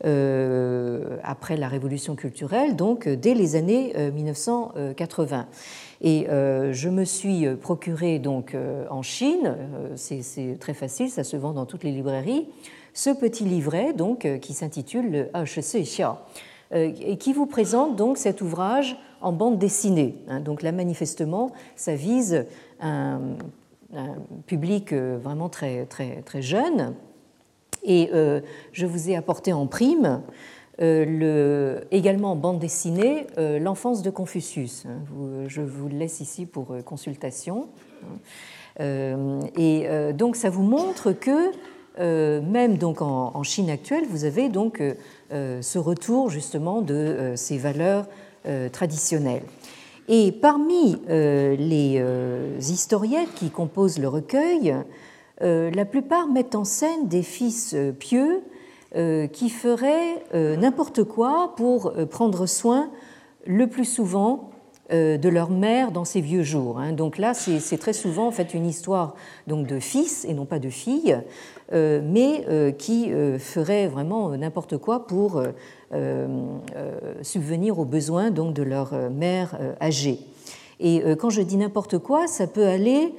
euh, après la révolution culturelle, donc dès les années 1980. Et je me suis procuré donc en Chine, c'est très facile, ça se vend dans toutes les librairies, ce petit livret donc qui s'intitule le Xia et qui vous présente donc cet ouvrage en bande dessinée. Hein. Donc là, manifestement, ça vise un, public vraiment très, très, très jeune. Et je vous ai apporté en prime le, également en bande dessinée L'enfance de Confucius. Hein. je vous le laisse ici pour consultation. Euh, et euh, donc ça vous montre que euh, même donc en, Chine actuelle, vous avez donc ce retour justement de ces valeurs traditionnelles. Et parmi les historiens qui composent le recueil, la plupart mettent en scène des fils pieux qui feraient n'importe quoi pour prendre soin le plus souvent euh, de leur mère dans ses vieux jours. Hein. Donc là, c'est très souvent en fait une histoire donc de fils et non pas de filles, euh, mais euh, qui ferait vraiment n'importe quoi pour subvenir aux besoins donc de leur mère âgée. Et quand je dis n'importe quoi, ça peut aller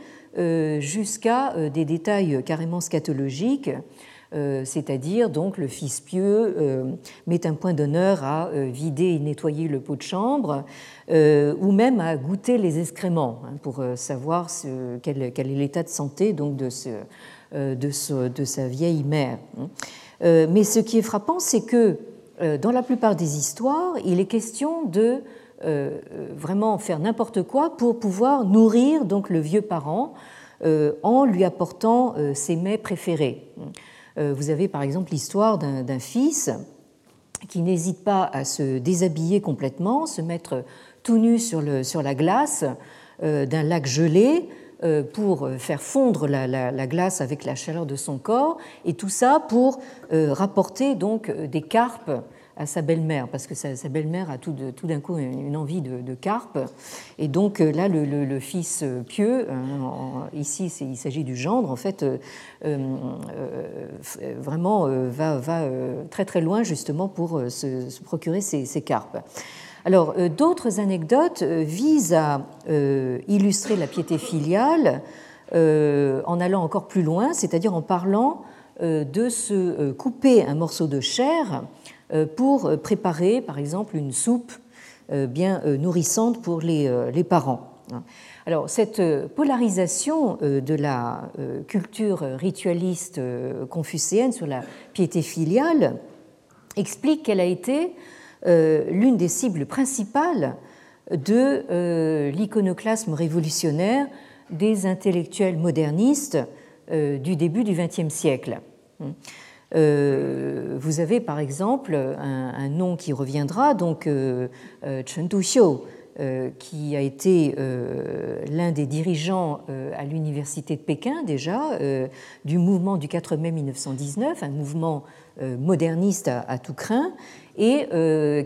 jusqu'à des détails carrément scatologiques. Euh, c'est-à-dire donc le fils pieux euh, met un point d'honneur à euh, vider et nettoyer le pot de chambre, ou même à goûter les excréments hein, pour savoir quel, est l'état de santé donc de, sa vieille mère. Hein. mais ce qui est frappant, c'est que dans la plupart des histoires, il est question de vraiment faire n'importe quoi pour pouvoir nourrir donc le vieux parent en lui apportant ses mets préférés. Euh, vous avez par exemple l'histoire d'un fils qui n'hésite pas à se déshabiller complètement, se mettre tout nu sur, la glace euh, d'un lac gelé euh, pour faire fondre la, glace avec la chaleur de son corps, et tout ça pour rapporter donc des carpes à sa belle-mère, parce que sa, belle-mère a tout, d'un coup une envie de, carpe. Et donc euh, là, le, fils euh, pieux, hein, ici il s'agit du gendre, en fait, euh, vraiment va, va, très très loin justement pour se, procurer ces, carpes. Alors, d'autres anecdotes visent à illustrer la piété filiale en allant encore plus loin, c'est-à-dire en parlant de se couper un morceau de chair euh, pour préparer, par exemple, une soupe euh, bien euh, nourrissante pour les, parents. Alors, cette polarisation de la culture ritualiste confucéenne sur la piété filiale explique qu'elle a été l'une des cibles principales de l'iconoclasme révolutionnaire des intellectuels modernistes du début du XXe siècle. Euh, vous avez par exemple un, nom qui reviendra, donc euh, euh, Chen Duxiu, qui a été l'un des dirigeants à l'université de Pékin déjà du mouvement du 4 mai 1919, un mouvement moderniste à, tout craint, et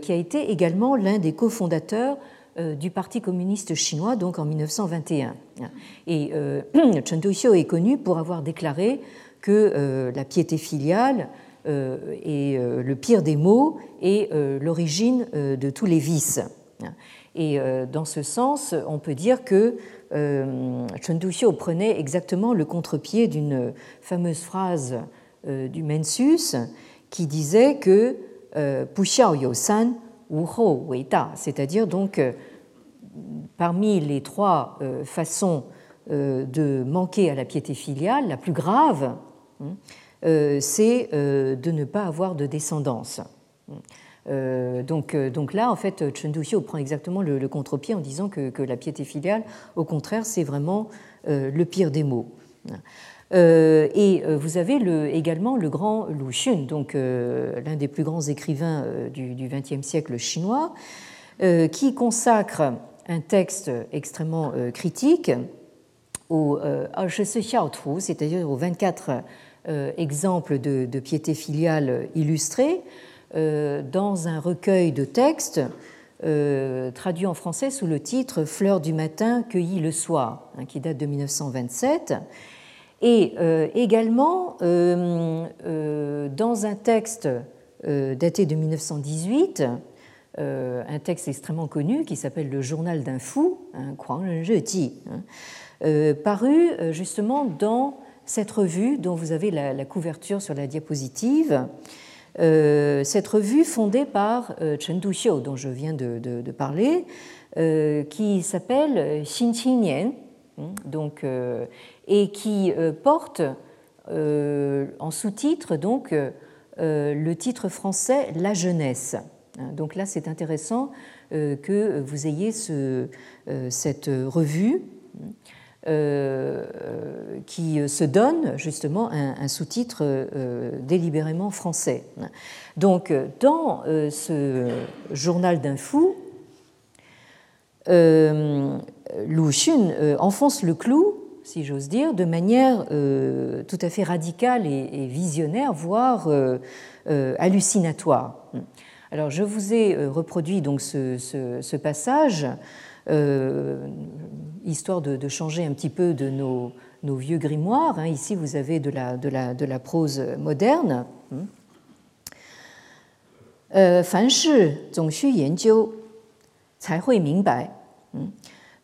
qui a été également l'un des cofondateurs du Parti communiste chinois, donc en 1921. Et Chen Duxiu est connu pour avoir déclaré que euh, la piété filiale euh, est euh, le pire des maux et l'origine de tous les vices. Et dans ce sens, on peut dire que Chen prenait exactement le contre-pied d'une fameuse phrase du Mencius qui disait que Pu xiao you san, wu hou wei da, c'est-à-dire donc parmi les trois façons de manquer à la piété filiale, la plus grave, c'est euh, de ne pas avoir de descendance. Euh, donc, donc, là, en fait, Chen Duxiu prend exactement le, contre-pied en disant que, la piété filiale, au contraire, c'est vraiment le pire des maux. et vous avez le, également le grand Lu Xun, donc l'un des plus grands écrivains du XXe siècle chinois, qui consacre un texte extrêmement critique au c'est-à-dire aux 24 euh, exemple de, piété filiale illustrée euh, dans un recueil de textes euh, traduit en français sous le titre Fleurs du matin cueillies le soir, hein, qui date de 1927. Et également dans un texte daté de 1918, un texte extrêmement connu qui s'appelle Le Journal d'un fou, hein, hein, paru justement dans cette revue dont vous avez la, couverture sur la diapositive, cette revue fondée par Chen Duxiu, dont je viens de, parler, qui s'appelle Xin Qingnian, hein, donc, et qui porte en sous-titre donc le titre français La jeunesse. Hein, donc là, c'est intéressant que vous ayez ce, cette revue euh, qui se donne justement un, sous-titre euh, délibérément français. Donc, dans euh, ce journal d'un fou, Lu Xun enfonce le clou, si j'ose dire, de manière tout à fait radicale et, visionnaire, voire hallucinatoire. Alors, je vous ai reproduit donc ce, passage euh, histoire de, changer un petit peu de nos, vieux grimoires. Hein. Ici, vous avez de la, de la, de la prose moderne.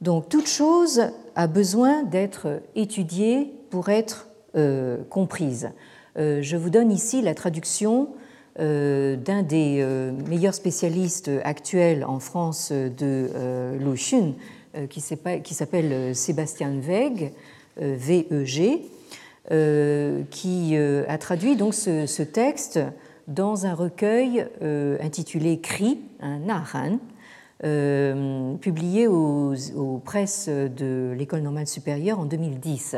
Donc toute chose a besoin d'être étudiée pour être euh, comprise. Euh, je vous donne ici la traduction euh, d'un des euh, meilleurs spécialistes actuels en France de euh, Lu Xun, qui s'appelle Sébastien Weg, VEG, qui a traduit donc ce, texte dans un recueil intitulé Cri, un Nahan, publié aux, presses de l'École normale supérieure en 2010.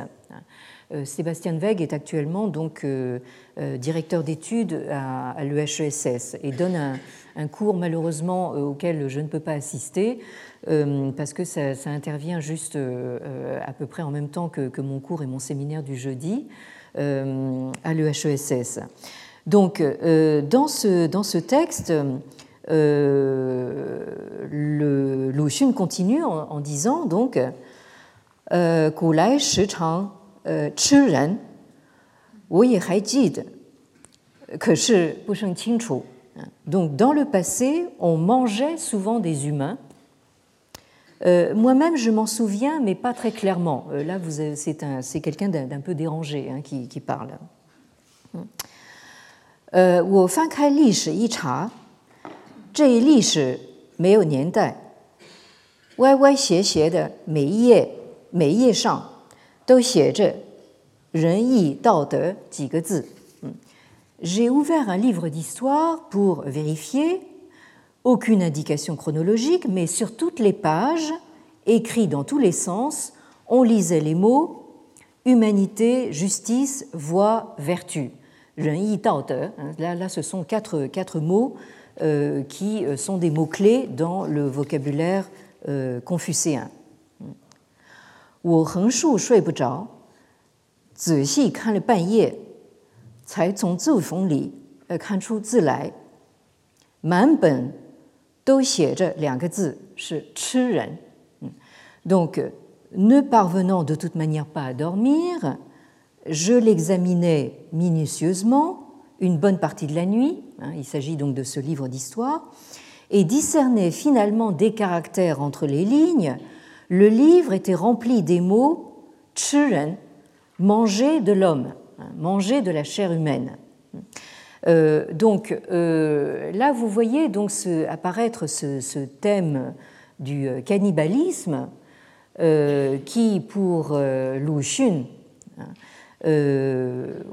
Euh, Sébastien Weg est actuellement donc euh, euh, directeur d'études à, l'EHESS et donne un, un cours malheureusement euh, auquel je ne peux pas assister euh, parce que ça, intervient juste euh, à peu près en même temps que, mon cours et mon séminaire du jeudi à l'EHESS. Donc, dans, ce, dans ce texte, euh, le Lu continue en, disant donc euh, Ku. Donc, dans le passé, on mangeait souvent des humains. Euh, Moi-même, je m'en souviens, mais pas très clairement. Euh, là, c'est quelqu'un d'un peu dérangé hein, qui, parle. 呃，j'ai ouvert un livre d'histoire pour vérifier, aucune indication chronologique, mais sur toutes les pages, écrits dans tous les sens, on lisait les mots humanité, justice, voie, vertu. Hein, là, là, ce sont quatre, quatre mots euh, qui euh, sont des mots-clés dans le vocabulaire euh, confucéen. 我才从字缝里呃看出字来。满本都写着两个字，是吃人。Donc, ne parvenant de toute manière pas à dormir, je l'examinais minutieusement une bonne partie de la nuit. Il s'agit donc de ce livre d'histoire et discernais finalement des caractères entre les lignes le livre était rempli des mots chiren, manger de l'homme, hein, manger de la chair humaine. Euh, donc euh, là, vous voyez donc apparaître ce, thème du euh, cannibalisme qui, pour Lu Xun, hein,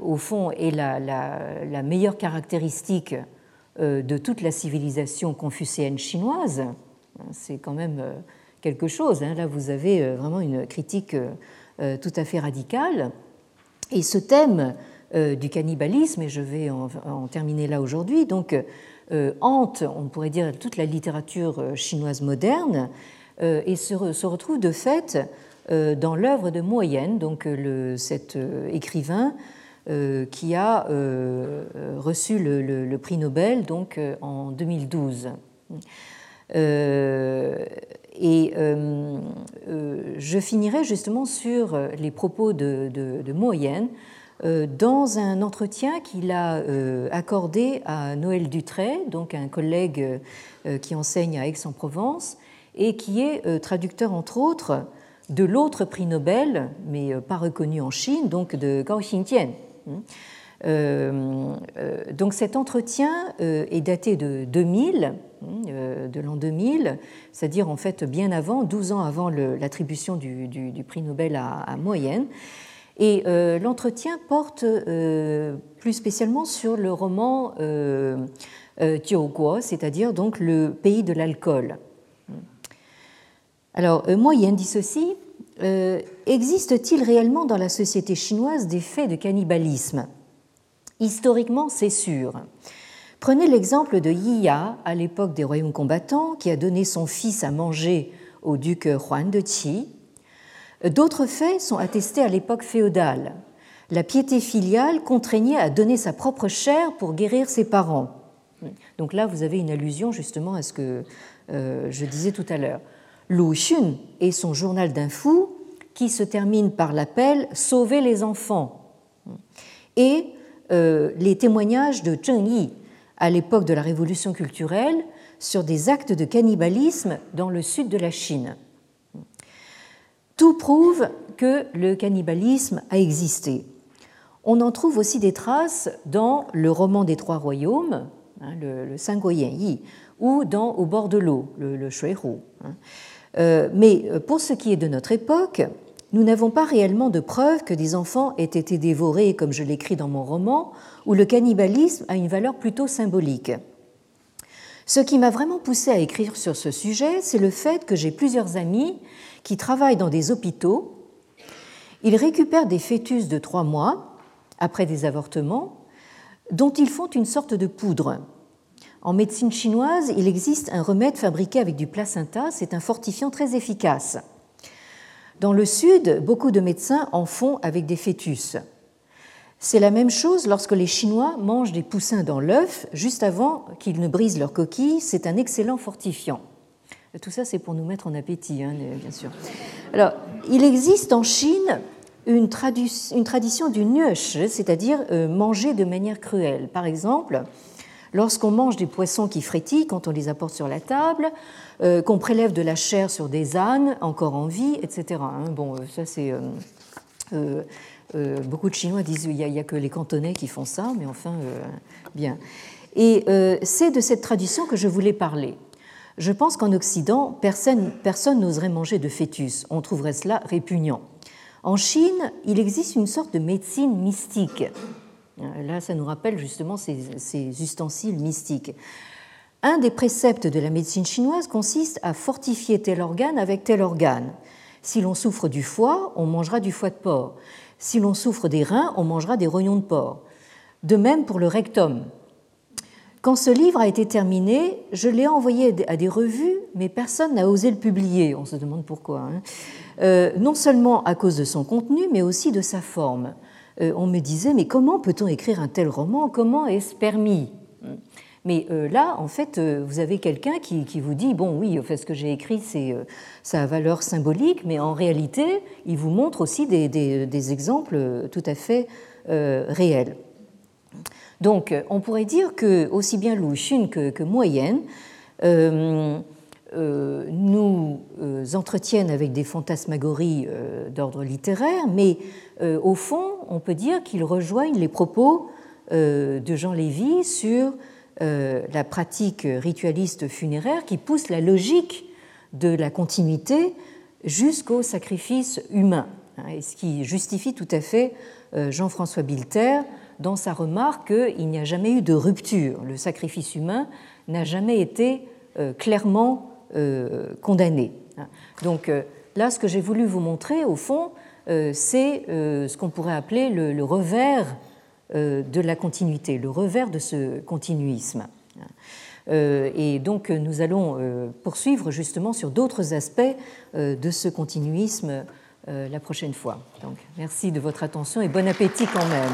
au fond, est la, meilleure caractéristique de toute la civilisation confucéenne chinoise. C'est quand même quelque chose. Hein. Là, vous avez vraiment une critique tout à fait radicale. Et ce thème du cannibalisme, et je vais en, terminer là aujourd'hui, donc hante, on pourrait dire, toute la littérature chinoise moderne, et se, retrouve de fait dans l'œuvre de Moyenne, donc cet écrivain qui a reçu le, prix Nobel donc en 2012. Et euh, euh, je finirai justement sur les propos de, de, de euh, dans un entretien qu'il a accordé à Noël Dutray, donc un collègue qui enseigne à Aix-en-Provence et qui est traducteur entre autres de l'autre prix Nobel, mais pas reconnu en Chine, donc de Gao Xingjian. Donc cet entretien est daté de 2000, de l'an 2000, c'est-à-dire en fait bien avant, 12 ans avant l'attribution du, prix Nobel à, à Moyenne. Et l'entretien porte plus spécialement sur le roman Jiuguo, c'est-à-dire donc le pays de l'alcool. Alors, Moyenne dit ceci euh, existe-t-il réellement dans la société chinoise des faits de cannibalisme? Historiquement, c'est sûr. Prenez l'exemple de Yiya, à l'époque des royaumes combattants, qui a donné son fils à manger au duc Huan de Qi. D'autres faits sont attestés à l'époque féodale. La piété filiale contraignait à donner sa propre chair pour guérir ses parents. Donc là, vous avez une allusion justement à ce que euh, je disais tout à l'heure. Lu Xun et son journal d'un fou qui se termine par l'appel Sauver les enfants et euh, les témoignages de Zheng Yi à l'époque de la révolution culturelle sur des actes de cannibalisme dans le sud de la Chine. Tout prouve que le cannibalisme a existé. On en trouve aussi des traces dans le roman des Trois Royaumes, hein, le, le Yi, ou dans Au bord de l'eau, le, le Shuihu. Hein. Euh, mais euh, pour ce qui est de notre époque, nous n'avons pas réellement de preuves que des enfants aient été dévorés, comme je l'écris dans mon roman, où le cannibalisme a une valeur plutôt symbolique. Ce qui m'a vraiment poussé à écrire sur ce sujet, c'est le fait que j'ai plusieurs amis qui travaillent dans des hôpitaux. Ils récupèrent des fœtus de trois mois après des avortements, dont ils font une sorte de poudre. En médecine chinoise, il existe un remède fabriqué avec du placenta, c'est un fortifiant très efficace. Dans le sud, beaucoup de médecins en font avec des fœtus. C'est la même chose lorsque les Chinois mangent des poussins dans l'œuf juste avant qu'ils ne brisent leur coquille. C'est un excellent fortifiant. Tout ça, c'est pour nous mettre en appétit, hein, bien sûr. Alors, il existe en Chine une, tradition du nuesh, c'est-à-dire euh, manger de manière cruelle. Par exemple, Lorsqu'on mange des poissons qui frétillent, quand on les apporte sur la table, euh, qu'on prélève de la chair sur des ânes encore en vie, etc. Hein. Bon, euh, ça c'est. Euh, beaucoup de Chinois disent qu'il n'y a, que les cantonais qui font ça, mais enfin, bien. Et c'est de cette tradition que je voulais parler. Je pense qu'en Occident, personne n'oserait manger de fœtus. On trouverait cela répugnant. En Chine, il existe une sorte de médecine mystique Là, ça nous rappelle justement ces, ustensiles mystiques. Un des préceptes de la médecine chinoise consiste à fortifier tel organe avec tel organe. Si l'on souffre du foie, on mangera du foie de porc. Si l'on souffre des reins, on mangera des rognons de porc. De même pour le rectum. Quand ce livre a été terminé, je l'ai envoyé à des revues, mais personne n'a osé le publier. On se demande pourquoi. Hein. Euh, non seulement à cause de son contenu, mais aussi de sa forme. Euh, on me disait, mais comment peut-on écrire un tel roman? Comment est-ce permis? Mais euh, là, en fait, euh, vous avez quelqu'un qui, vous dit, bon, oui, fait, ce que j'ai écrit, ça a valeur symbolique, mais en réalité, il vous montre aussi des, exemples tout à fait réels. Donc, on pourrait dire que aussi bien Lu Xun que, que Moyenne nous entretiennent avec des fantasmagories d'ordre littéraire, mais euh, au fond, on peut dire qu'ils rejoignent les propos euh, de Jean Lévy sur euh, la pratique ritualiste funéraire qui pousse la logique de la continuité jusqu'au sacrifice humain, hein, et ce qui justifie tout à fait Jean-François Bilter dans sa remarque qu'il n'y a jamais eu de rupture. Le sacrifice humain n'a jamais été clairement condamné. Hein. Donc là, ce que j'ai voulu vous montrer, au fond, euh, c'est euh, ce qu'on pourrait appeler le, revers euh, de la continuité, le revers de ce continuisme. Et donc nous allons poursuivre justement sur d'autres aspects de ce continuisme la prochaine fois. Donc merci de votre attention et bon appétit quand même.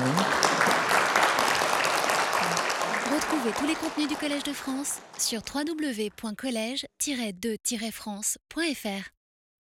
Retrouvez tous les contenus du Collège de France sur www.colège-2-france.fr.